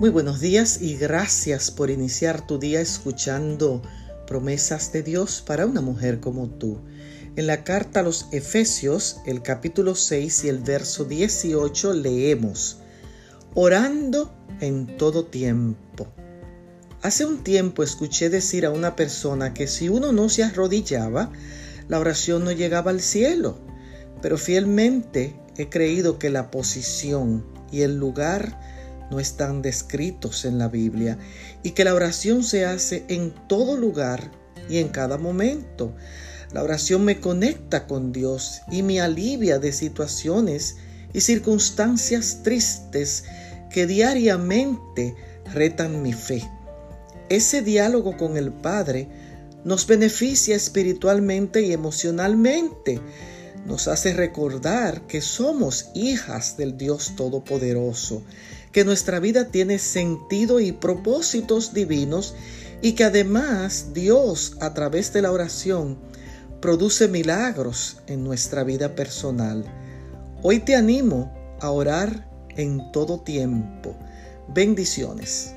Muy buenos días y gracias por iniciar tu día escuchando promesas de Dios para una mujer como tú. En la carta a los Efesios, el capítulo 6 y el verso 18 leemos, orando en todo tiempo. Hace un tiempo escuché decir a una persona que si uno no se arrodillaba, la oración no llegaba al cielo, pero fielmente he creído que la posición y el lugar no están descritos en la Biblia y que la oración se hace en todo lugar y en cada momento. La oración me conecta con Dios y me alivia de situaciones y circunstancias tristes que diariamente retan mi fe. Ese diálogo con el Padre nos beneficia espiritualmente y emocionalmente. Nos hace recordar que somos hijas del Dios Todopoderoso que nuestra vida tiene sentido y propósitos divinos y que además Dios a través de la oración produce milagros en nuestra vida personal. Hoy te animo a orar en todo tiempo. Bendiciones.